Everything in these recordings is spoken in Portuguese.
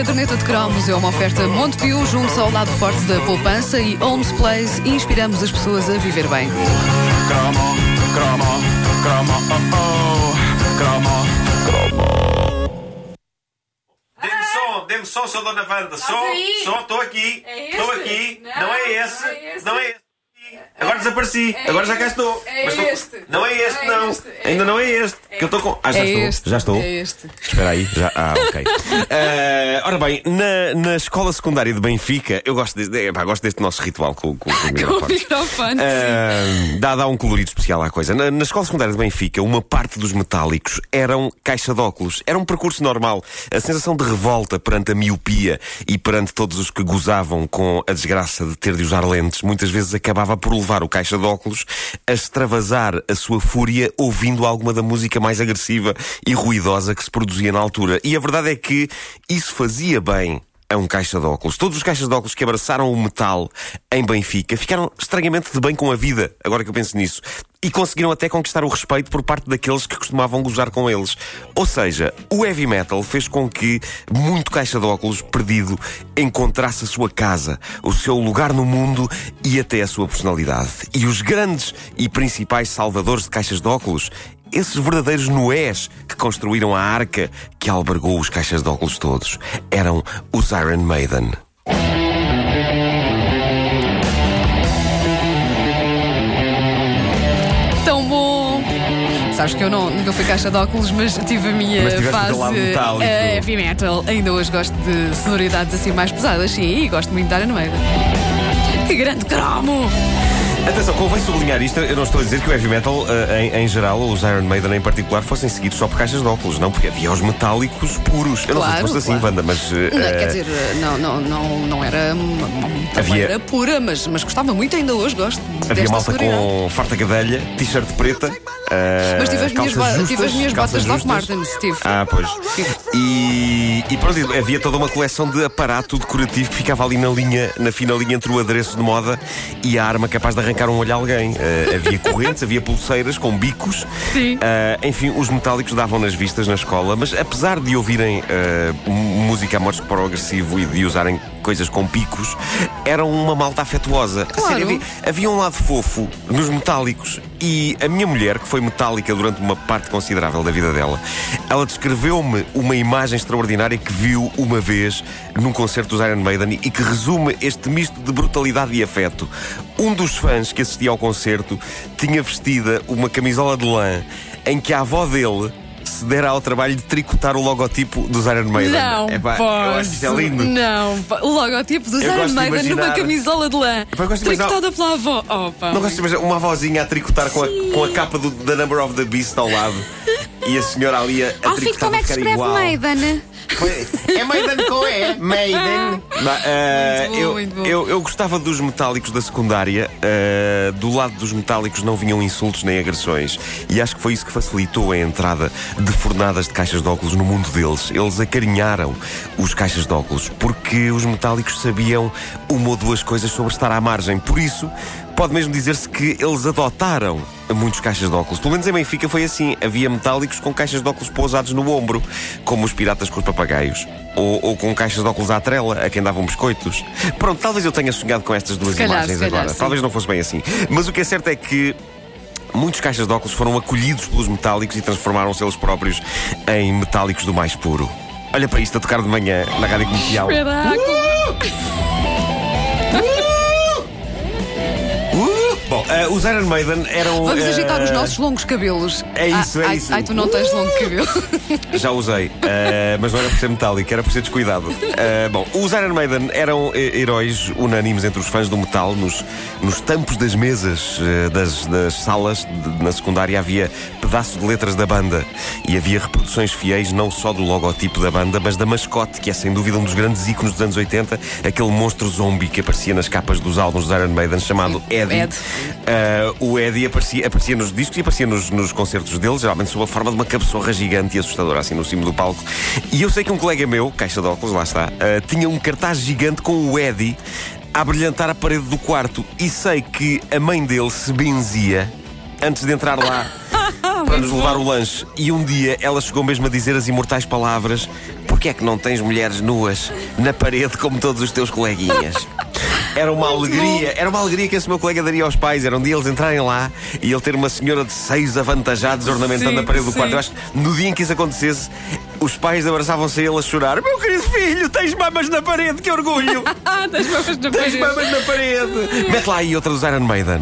caderneta de cromos é uma oferta Montepio junto ao lado forte da poupança e Holmes Place inspiramos as pessoas a viver bem. Cromo, cromo, cromo, oh oh, cromo. Dê-me som, dê-me som, sou Dona Wanda. Som, som, estou aqui. É Estou aqui. Não, Não, é esse. não é esse. Não é esse. Agora desapareci. É Agora já cá estou. É Mas estou- este. Não é este, Não é não. este. É Ainda não é este. Que eu estou com. Ah, já é estou. este. Já estou. É este. Espera aí, já. Ah, ok. Eh, ora bem, na, na escola secundária de Benfica, eu gosto, de, epá, gosto deste nosso ritual com, com, com o microfone. Ah, dá, dá um colorido especial à coisa. Na, na escola secundária de Benfica, uma parte dos metálicos eram caixa de óculos. Era um percurso normal. A sensação de revolta perante a miopia e perante todos os que gozavam com a desgraça de ter de usar lentes, muitas vezes acabava por levar o caixa de óculos a extravasar a sua fúria ouvindo alguma da música mais agressiva e ruidosa que se produzia na altura. E a verdade é que isso fazia bem a um caixa de óculos. Todos os caixas de óculos que abraçaram o metal em Benfica ficaram estranhamente de bem com a vida, agora que eu penso nisso. E conseguiram até conquistar o respeito por parte daqueles que costumavam gozar com eles. Ou seja, o heavy metal fez com que muito caixa de óculos perdido encontrasse a sua casa, o seu lugar no mundo e até a sua personalidade. E os grandes e principais salvadores de caixas de óculos esses verdadeiros Noés que construíram a arca que albergou os caixas de óculos todos eram os Iron Maiden. Tão bom! Sabes que eu não, nunca fui caixa de óculos, mas tive a minha Mas fase eh, heavy metal. Ainda hoje gosto de sonoridades assim mais pesadas, sim, e gosto muito de Iron Maiden. Que grande cromo! Atenção, convém sublinhar isto. Eu não estou a dizer que o heavy metal, eh, em, em geral, ou os Iron Maiden em particular, fossem seguidos só por caixas de óculos, não, porque havia os metálicos puros. Eu não sei Claro, se fosse assim, claro. Wanda, mas. eh, Não, eh, quer dizer, não, não, não, não era Havia- madeira pura, mas, mas gostava muito, ainda hoje gosto. Havia malta com farta cadelha, t-shirt preta. eh, Mas tive as minhas, justas, tive as minhas botas de Doc. Martens, tive. Ah, pois. E, e pronto, havia toda uma coleção de aparato decorativo que ficava ali na linha, na fina linha entre o adereço de moda e a arma capaz de arrancar um olho a alguém. Eh, havia correntes, havia pulseiras com bicos. Sim. Eh, enfim, os metálicos davam nas vistas na escola, mas apesar de ouvirem m- música a morte para o agressivo e de usarem coisas com picos, eram uma malta afetuosa. A Claro. sério, havia, havia um lado fofo nos metálicos. E a minha mulher, que foi metálica durante uma parte considerável da vida dela, ela descreveu-me uma imagem extraordinária que viu uma vez num concerto dos Iron Maiden e que resume este misto de brutalidade e afeto. Um dos fãs que assistia ao concerto tinha vestida uma camisola de lã em que a avó dele se dera ao trabalho de tricotar o logotipo dos Iron Maiden. Não Epá, eu acho isso é lindo. Não, o logotipo dos Eu Iron de Maiden numa imaginar- camisola de lã. Epá, gosto de imaginar- Tricotada pela avó. Oh, pá. Não gosto de imaginar uma avózinha a tricotar com a, com a capa do The Number of the Beast ao lado e a senhora ali a, a Oh, filho, tricotar como é que escreve igual. Maiden? É Maiden com E. Maiden. Bah, eh, Muito bom, eu, eu, eu gostava dos metálicos da secundária. eh, do lado dos metálicos não vinham insultos nem agressões. E acho que foi isso que facilitou a entrada de fornadas de caixas de óculos no mundo deles. Eles acarinharam os caixas de óculos porque os metálicos sabiam uma ou duas coisas sobre estar à margem. Por isso, pode mesmo dizer-se que eles adotaram muitos caixas de óculos. Pelo menos em Benfica foi assim. Havia metálicos com caixas de óculos pousados no ombro, como os piratas com os papagaios. Ou, ou com caixas de óculos à trela, a quem davam biscoitos. Pronto, talvez eu tenha sonhado com estas duas calhar, imagens calhar, agora. sim. Talvez não fosse bem assim. Mas o que é certo é que. Muitos caixas de óculos foram acolhidos pelos metálicos e transformaram-se eles próprios em metálicos do mais puro. Olha para isto a tocar de manhã na rádio comercial. Espetáculo. Uh! Bom, eh, os Iron Maiden eram. Vamos eh, agitar os nossos longos cabelos. é isso, Ah, é ai, isso. Ai, tu não tens longo cabelo. Já usei, eh, mas não era por ser metálico, era por ser descuidado. Eh, bom, os Iron Maiden eram heróis unânimes entre os fãs do metal. Nos, nos tampos das mesas das, das salas de- na secundária havia pedaços de letras da banda e havia reproduções fiéis não só do logotipo da banda, mas da mascote, que é sem dúvida um dos grandes ícones dos anos 80, aquele monstro zombie que aparecia nas capas dos álbuns dos Iron Maiden chamado Eddie. Ed. Uh, o Eddie aparecia, aparecia nos discos e aparecia nos, nos concertos dele, geralmente sob a forma de uma cabeçorra gigante e assustadora, assim no cimo do palco. E eu sei que um colega meu, caixa de óculos, lá está, uh, tinha um cartaz gigante com o Eddie a brilhantar a parede do quarto. E sei que a mãe dele se benzia antes de entrar lá para nos levar o lanche. E um dia ela chegou mesmo a dizer as imortais palavras: Por Porquê é que não tens mulheres nuas na parede como todos os teus coleguinhas? Era uma alegria, era uma alegria que esse meu colega daria aos pais. Era um dia eles entrarem lá e ele ter uma senhora de seis avantajados ornamentando Sim, a parede do sim. quarto. Eu acho que no dia em que isso acontecesse, os pais abraçavam-se a ele a chorar. Meu querido filho, tens mamas na parede, que orgulho! Ah, das mamas na Tens parede. mamas na parede! Mete lá aí outra dos Iron Maiden.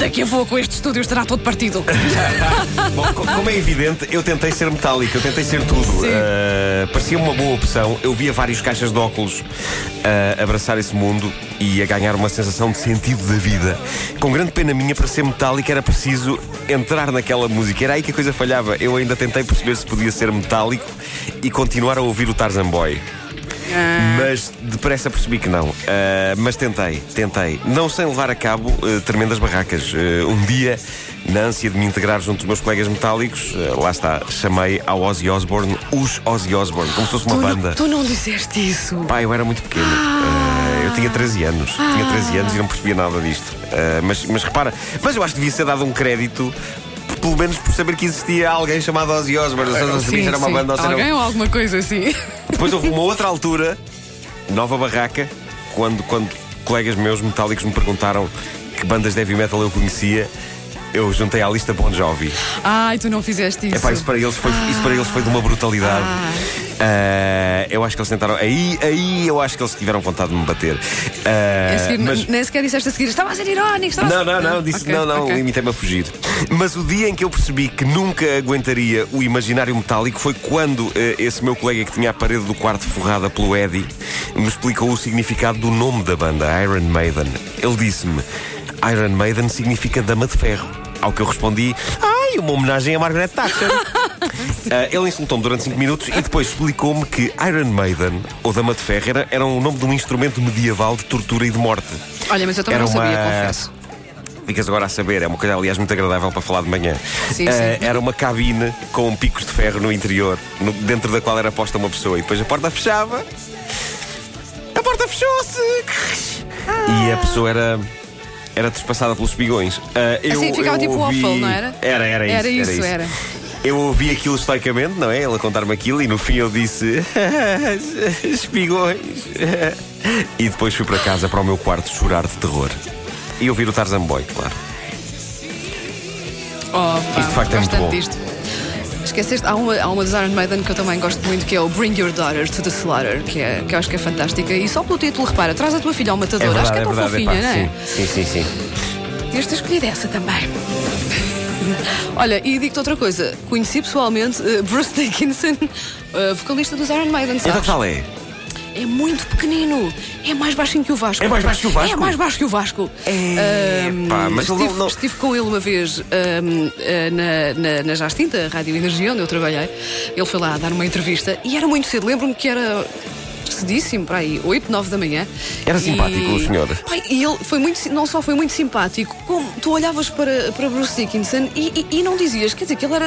Daqui a pouco este estúdio estará todo partido. Bom, co- como é evidente, eu tentei ser metálico, eu tentei ser tudo. Uh, parecia uma boa opção. Eu via vários caixas de óculos a abraçar esse mundo e a ganhar uma sensação de sentido da vida. Com grande pena minha, para ser metálico era preciso entrar naquela música. Era aí que a coisa falhava. Eu ainda tentei perceber se podia ser metálico e continuar a ouvir o Tarzan Boy. Mas depressa percebi que não. Ah, mas tentei, tentei. Não sem levar a cabo ah, tremendas barracas. Ah, um dia, na ânsia de me integrar junto dos meus colegas metálicos, ah, lá está, chamei ao Ozzy Osbourne os Ozzy Osbourne, como se fosse uma tu, banda. não, tu não disseste isso. Pá, eu era muito pequeno. Ah, eu tinha 13 anos. Tinha 13 anos e não percebia nada disto. Ah, mas, mas repara, mas eu acho que devia ser dado um crédito. Pelo menos por saber que existia alguém chamado Ozzy Osbourne. Eu não sabia se era uma banda ou se era Alguém ou alguma coisa assim. depois houve uma outra altura, nova barraca, quando, quando colegas meus metálicos me perguntaram que bandas de heavy metal eu conhecia, eu juntei à lista Bon Jovi. Ai, tu não fizeste isso. Epá, isso para eles foi, isso para eles foi de uma brutalidade. Ah, eu acho que eles tentaram. Aí, aí eu acho que eles tiveram vontade de me bater. A seguir, mas- Nem sequer disseste a seguir. Estava a ser irónico. Estava a não, ser... não, não, disse Ok, não, não, ok. limitei-me a fugir. Mas o dia em que eu percebi que nunca aguentaria o imaginário metálico foi quando eh, esse meu colega que tinha a parede do quarto forrada pelo Eddie me explicou o significado do nome da banda, Iron Maiden. Ele disse-me: Iron Maiden significa Dama de Ferro. Ao que eu respondi: Ai, uma homenagem a Margaret Thatcher. Ah, ele insultou-me durante 5 minutos e depois explicou-me que Iron Maiden, ou Dama de Ferro, era, era o nome de um instrumento medieval de tortura e de morte. Olha, mas eu também Era não sabia, uma- confesso. Ficas agora a saber, é uma coisa, aliás, muito agradável para falar de manhã. Sim, Eh, sim. Era uma cabine com picos de ferro no interior, no- dentro da qual era posta uma pessoa, e depois a porta fechava. A porta fechou-se! E a pessoa era. Era despassada pelos espigões. Eh, eu, Assim, ficava eu tipo ouvi- waffle, não era? Era, era isso. Era isso, era. Eu ouvi aquilo estoicamente, não é? Ele a contar-me aquilo e no fim eu disse: Espigões. E depois fui para casa, para o meu quarto, chorar de terror. E ouvir o Tarzan Boy, claro. Oh, pá, Isto de facto é muito bom. disto. Esqueceste, há uma, há uma dos Iron Maiden que eu também gosto muito, que é o Bring Your Daughter to the Slaughter, que, é, que eu acho que é fantástica. E só pelo título, repara, traz a tua filha ao matador. acho que é tão fofinha, epá, não é? Sim, sim, sim. sim. Devias ter escolhido essa também. Olha, e digo-te outra coisa. Conheci pessoalmente eh, Bruce Dickinson, eh, vocalista dos Iron Maiden, Então sabes? que tal é? É muito pequenino. É mais baixinho que o Vasco. É mais baixo que o Vasco? É mais baixo que o Vasco. Ahm, pá, mas estive, não- estive com ele uma vez ahm, ah, na, na, na Jastinta, Rádio Energia, onde eu trabalhei. Ele foi lá dar uma entrevista e era muito cedo. Lembro-me que era cedíssimo, para aí, 8, 9 da manhã. Era E- simpático o senhor? Pai, e ele foi muito, não só foi muito simpático, como tu olhavas para, para Bruce Dickinson e, e- e não dizias, quer dizer, que ele era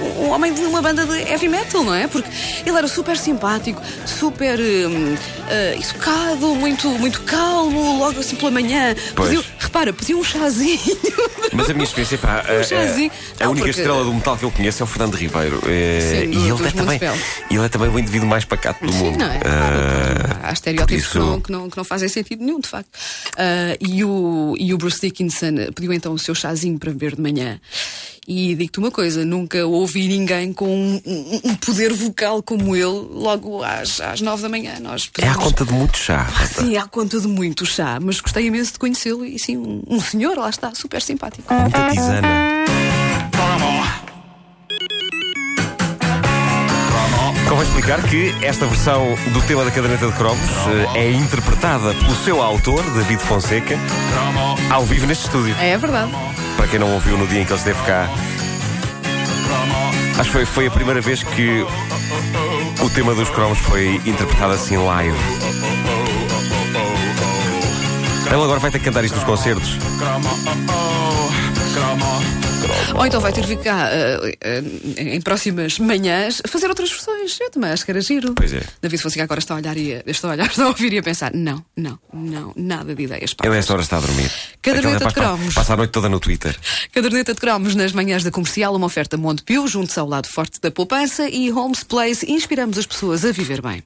uh, um homem de uma banda de heavy metal, não é? Porque ele era super simpático, super hum, uh, educado, muito, muito calmo, logo assim pela manhã. Pediu- repara, pediu um chazinho. Mas a minha experiência, pá, a, a- chazinho. a Não, única porque- estrela do metal que eu conheço é o Fernando Ribeiro. Eh, Sim, do- e ele é, também, ele é também o indivíduo mais pacato do Sim, mundo. não é? Ah, Há estereótipos por que, isso- não, que, não, que não fazem sentido nenhum, de facto. Ah, e, o, e o Bruce Dickinson pediu então o seu chazinho para beber de manhã. E digo-te uma coisa, nunca ouvi ninguém com um, um- um poder vocal como ele logo às, às nove da manhã. Nós é à conta de muito chá. Ah, Sim, à conta de muito chá, mas gostei imenso de conhecê-lo e sim, um, um senhor, lá está, super simpático. Muita tisana. Explicar que esta versão do tema da caderneta de cromos eh, é interpretada pelo seu autor, David Fonseca, ao vivo neste estúdio. É verdade. Para quem não ouviu no dia em que ele esteve cá, acho que foi, foi a primeira vez que o tema dos cromos foi interpretado assim live. Ele agora vai ter que cantar isto nos concertos. Ou então vai ter que vir cá eh, eh, em próximas manhãs fazer outras versões. Eu também acho que era giro. Pois é. David Fonseca agora está a olhar e está a olhar, está a ouvir e a pensar: não, não, não, nada de ideias. Ele parvas. nesta hora está a dormir. Caderneta de cromos. Passa a noite toda no Twitter. Caderneta de cromos nas manhãs da comercial, uma oferta Montepio, junto ao lado forte da poupança e Homes Place. Inspiramos as pessoas a viver bem.